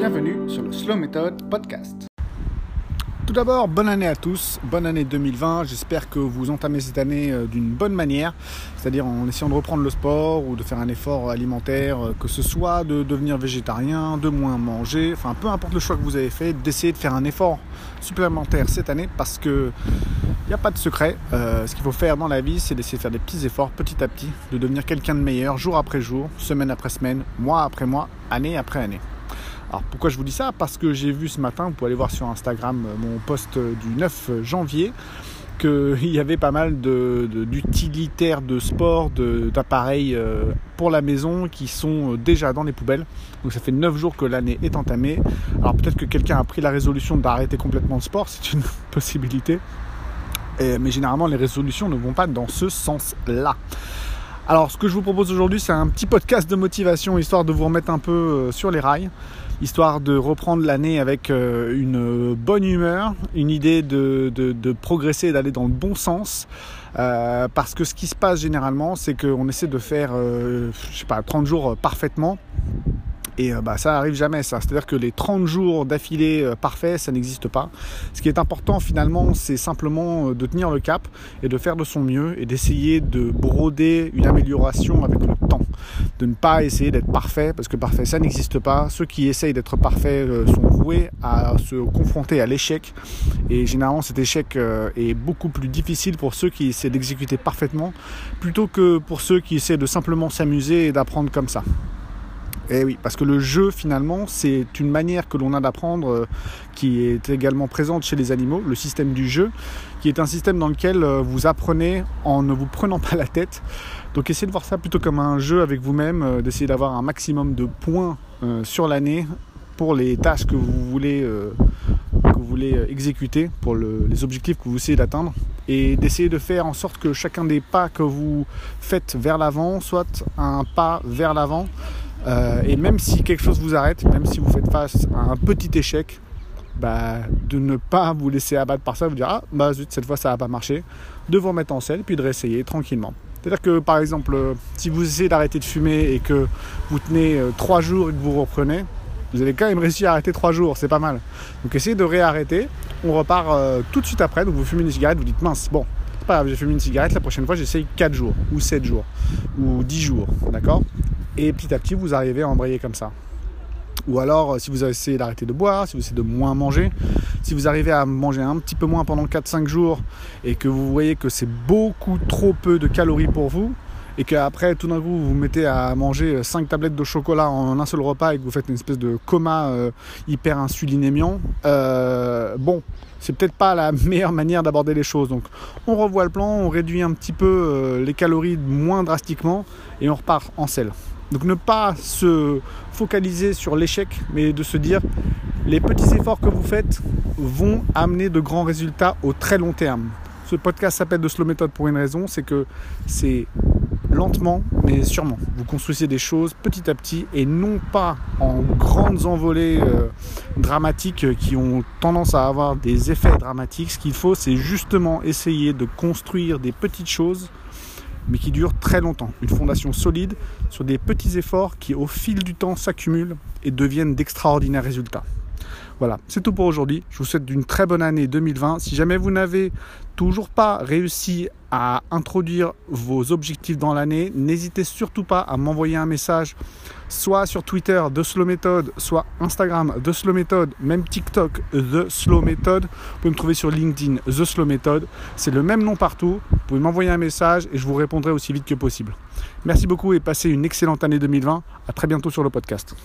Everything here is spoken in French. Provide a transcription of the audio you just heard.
Bienvenue sur le Slow Method Podcast. Tout d'abord, bonne année à tous, bonne année 2020. J'espère que vous entamez cette année euh, d'une bonne manière, c'est-à-dire en essayant de reprendre le sport ou de faire un effort alimentaire, euh, que ce soit de devenir végétarien, de moins manger, enfin peu importe le choix que vous avez fait, d'essayer de faire un effort supplémentaire cette année parce que il n'y a pas de secret. Euh, ce qu'il faut faire dans la vie, c'est d'essayer de faire des petits efforts petit à petit, de devenir quelqu'un de meilleur jour après jour, semaine après semaine, mois après mois, année après année. Alors pourquoi je vous dis ça? Parce que j'ai vu ce matin, vous pouvez aller voir sur Instagram euh, mon post du 9 janvier, qu'il y avait pas mal d'utilitaires de, de, sport, d'appareils euh, pour la maison qui sont euh, déjà dans les poubelles. Donc ça fait 9 jours que l'année est entamée. Alors peut-être que quelqu'un a pris la résolution d'arrêter complètement le sport, c'est une possibilité. mais généralement les résolutions ne vont pas dans ce sens-là. Alors ce que je vous propose aujourd'hui c'est un petit podcast de motivation histoire de vous remettre un peu sur les rails histoire de reprendre l'année avec euh, une bonne humeur, une idée de, progresser et d'aller dans le bon sens. Euh, parce que ce qui se passe généralement, c'est qu'on essaie de faire, euh, je sais pas, 30 jours parfaitement. Et bah, ça arrive jamais, ça. C'est-à-dire que les 30 jours d'affilée parfaits, ça n'existe pas. Ce qui est important finalement, c'est simplement de tenir le cap et de faire de son mieux et d'essayer de broder une amélioration avec le temps de ne pas essayer d'être parfait, parce que parfait, ça n'existe pas. Ceux qui essayent d'être parfaits euh, sont voués à se confronter à l'échec. Et généralement, cet échec euh, est beaucoup plus difficile pour ceux qui essaient d'exécuter parfaitement, plutôt que pour ceux qui essaient de simplement s'amuser et d'apprendre comme ça. Eh oui, parce que le jeu finalement, c'est une manière que l'on a d'apprendre euh, qui est également présente chez les animaux, le système du jeu, qui est un système dans lequel vous apprenez en ne vous prenant pas la tête. Donc essayez de voir ça plutôt comme un jeu avec vous-même, euh, d'essayer d'avoir un maximum de points euh, sur l'année pour les tâches que vous voulez, euh, que vous voulez exécuter, pour les objectifs que vous essayez d'atteindre, et d'essayer de faire en sorte que chacun des pas que vous faites vers l'avant soit un pas vers l'avant. Et même si quelque chose vous arrête, même si vous faites face à un petit échec, bah, de ne pas vous laisser abattre par ça, vous dire ah bah zut cette fois ça n'a pas marché, de vous remettre en selle puis de réessayer tranquillement. C'est-à-dire que par exemple, euh, si vous essayez d'arrêter de fumer et que vous tenez 3 euh, jours et que vous reprenez, vous allez quand même réussir à arrêter 3 jours, c'est pas mal. Donc essayez de réarrêter, on repart euh, tout de suite après, donc vous fumez une cigarette, vous dites mince, bon, c'est pas grave, j'ai fumé une cigarette, la prochaine fois j'essaye 4 jours, ou 7 jours, ou 10 jours, d'accord? Et petit à petit vous arrivez à embrayer comme ça. Ou alors, si vous essayez d'arrêter de boire, si vous essayez de moins manger, si vous arrivez à manger un petit peu moins pendant 4-5 jours et que vous voyez que c'est beaucoup trop peu de calories pour vous, et qu'après tout d'un coup vous vous mettez à manger 5 tablettes de chocolat en un seul repas et que vous faites une espèce de coma euh, hyper insulinémiant, euh, bon, c'est peut-être pas la meilleure manière d'aborder les choses. Donc on revoit le plan, on réduit un petit peu euh, les calories moins drastiquement et on repart en sel. Donc ne pas se focaliser sur l'échec, mais de se dire les petits efforts que vous faites vont amener de grands résultats au très long terme. Ce podcast s'appelle de Slow Method pour une raison, c'est que c'est lentement mais sûrement. Vous construisez des choses petit à petit et non pas en grandes envolées euh, dramatiques qui ont tendance à avoir des effets dramatiques. Ce qu'il faut, c'est justement essayer de construire des petites choses mais qui durent très longtemps. Une fondation solide sur des petits efforts qui au fil du temps s'accumulent et deviennent d'extraordinaires résultats. Voilà, c'est tout pour aujourd'hui. Je vous souhaite une très bonne année 2020. Si jamais vous n'avez toujours pas réussi à introduire vos objectifs dans l'année, n'hésitez surtout pas à m'envoyer un message, soit sur Twitter de Slow Method, soit Instagram de Slow Method, même TikTok The Slow Method. Vous pouvez me trouver sur LinkedIn The Slow Method. C'est le même nom partout. Vous pouvez m'envoyer un message et je vous répondrai aussi vite que possible. Merci beaucoup et passez une excellente année 2020. À très bientôt sur le podcast.